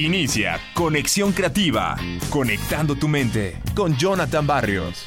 Inicia Conexión Creativa, conectando tu mente con Jonathan Barrios.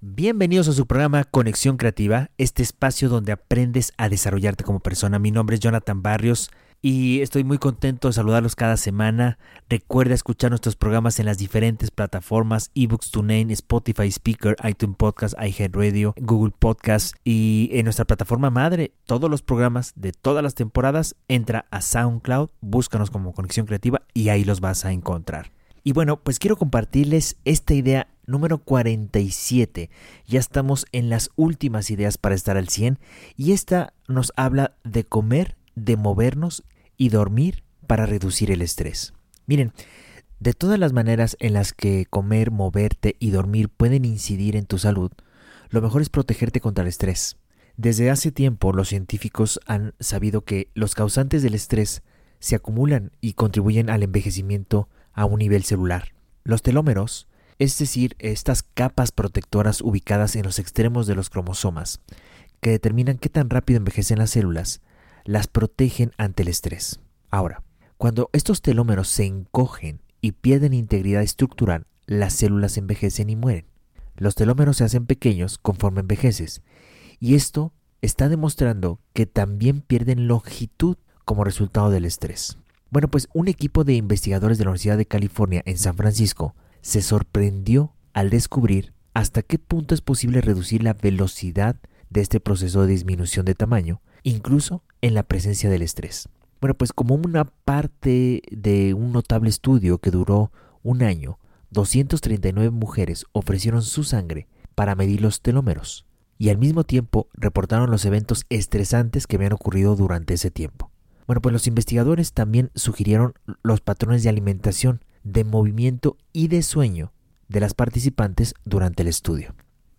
Bienvenidos a su programa Conexión Creativa, este espacio donde aprendes a desarrollarte como persona. Mi nombre es Jonathan Barrios y estoy muy contento de saludarlos cada semana. Recuerda escuchar nuestros programas en las diferentes plataformas eBooks TuneIn, Spotify Speaker, iTunes Podcast, iHeartRadio, Google Podcast y en nuestra plataforma madre. Todos los programas de todas las temporadas entra a SoundCloud, búscanos como Conexión Creativa y ahí los vas a encontrar. Y bueno, pues quiero compartirles esta idea número 47. Ya estamos en las últimas ideas para estar al 100 y esta nos habla de comer de movernos y dormir para reducir el estrés. Miren, de todas las maneras en las que comer, moverte y dormir pueden incidir en tu salud, lo mejor es protegerte contra el estrés. Desde hace tiempo los científicos han sabido que los causantes del estrés se acumulan y contribuyen al envejecimiento a un nivel celular. Los telómeros, es decir, estas capas protectoras ubicadas en los extremos de los cromosomas, que determinan qué tan rápido envejecen las células, las protegen ante el estrés. Ahora, cuando estos telómeros se encogen y pierden integridad estructural, las células envejecen y mueren. Los telómeros se hacen pequeños conforme envejeces, y esto está demostrando que también pierden longitud como resultado del estrés. Bueno, pues un equipo de investigadores de la Universidad de California en San Francisco se sorprendió al descubrir hasta qué punto es posible reducir la velocidad de este proceso de disminución de tamaño incluso en la presencia del estrés. Bueno, pues como una parte de un notable estudio que duró un año, 239 mujeres ofrecieron su sangre para medir los telómeros y al mismo tiempo reportaron los eventos estresantes que habían ocurrido durante ese tiempo. Bueno, pues los investigadores también sugirieron los patrones de alimentación, de movimiento y de sueño de las participantes durante el estudio.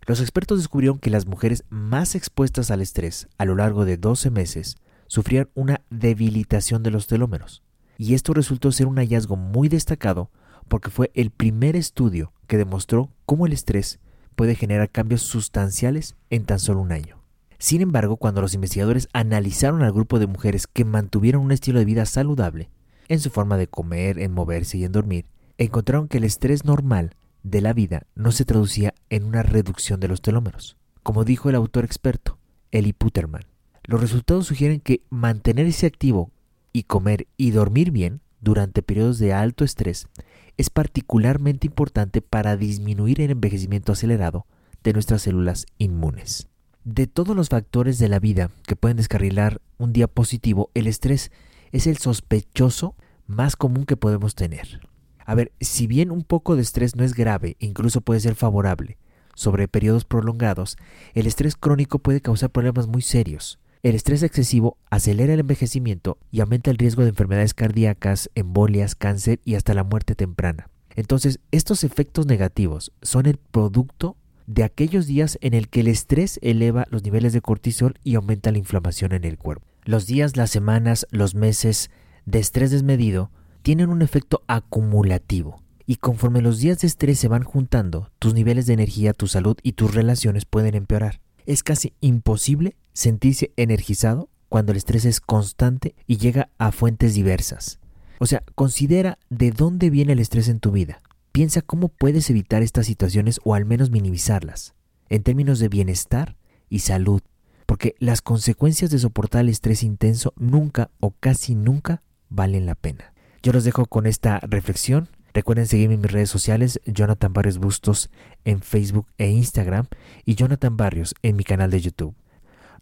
Los expertos descubrieron que las mujeres más expuestas al estrés a lo largo de 12 meses sufrían una debilitación de los telómeros. Y esto resultó ser un hallazgo muy destacado porque fue el primer estudio que demostró cómo el estrés puede generar cambios sustanciales en tan solo un año. Sin embargo, cuando los investigadores analizaron al grupo de mujeres que mantuvieron un estilo de vida saludable, en su forma de comer, en moverse y en dormir, encontraron que el estrés normal de la vida no se traducía en una reducción de los telómeros. Como dijo el autor experto, Eli Puterman, los resultados sugieren que mantenerse activo y comer y dormir bien durante periodos de alto estrés es particularmente importante para disminuir el envejecimiento acelerado de nuestras células inmunes. De todos los factores de la vida que pueden descarrilar un día positivo, el estrés es el sospechoso más común que podemos tener. A ver, si bien un poco de estrés no es grave, incluso puede ser favorable, sobre periodos prolongados, el estrés crónico puede causar problemas muy serios. El estrés excesivo acelera el envejecimiento y aumenta el riesgo de enfermedades cardíacas, embolias, cáncer y hasta la muerte temprana. Entonces, estos efectos negativos son el producto de aquellos días en el que el estrés eleva los niveles de cortisol y aumenta la inflamación en el cuerpo. Los días, las semanas, los meses de estrés desmedido tienen un efecto acumulativo. Y conforme los días de estrés se van juntando, tus niveles de energía, tu salud y tus relaciones pueden empeorar. Es casi imposible sentirse energizado cuando el estrés es constante y llega a fuentes diversas. O sea, considera de dónde viene el estrés en tu vida. Piensa cómo puedes evitar estas situaciones o al menos minimizarlas, en términos de bienestar y salud, porque las consecuencias de soportar el estrés intenso nunca o casi nunca valen la pena. Yo los dejo con esta reflexión. Recuerden seguirme en mis redes sociales, Jonathan Barrios Bustos en Facebook e Instagram y Jonathan Barrios en mi canal de YouTube.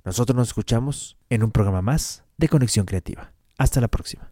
Nosotros nos escuchamos en un programa más de Conexión Creativa. Hasta la próxima.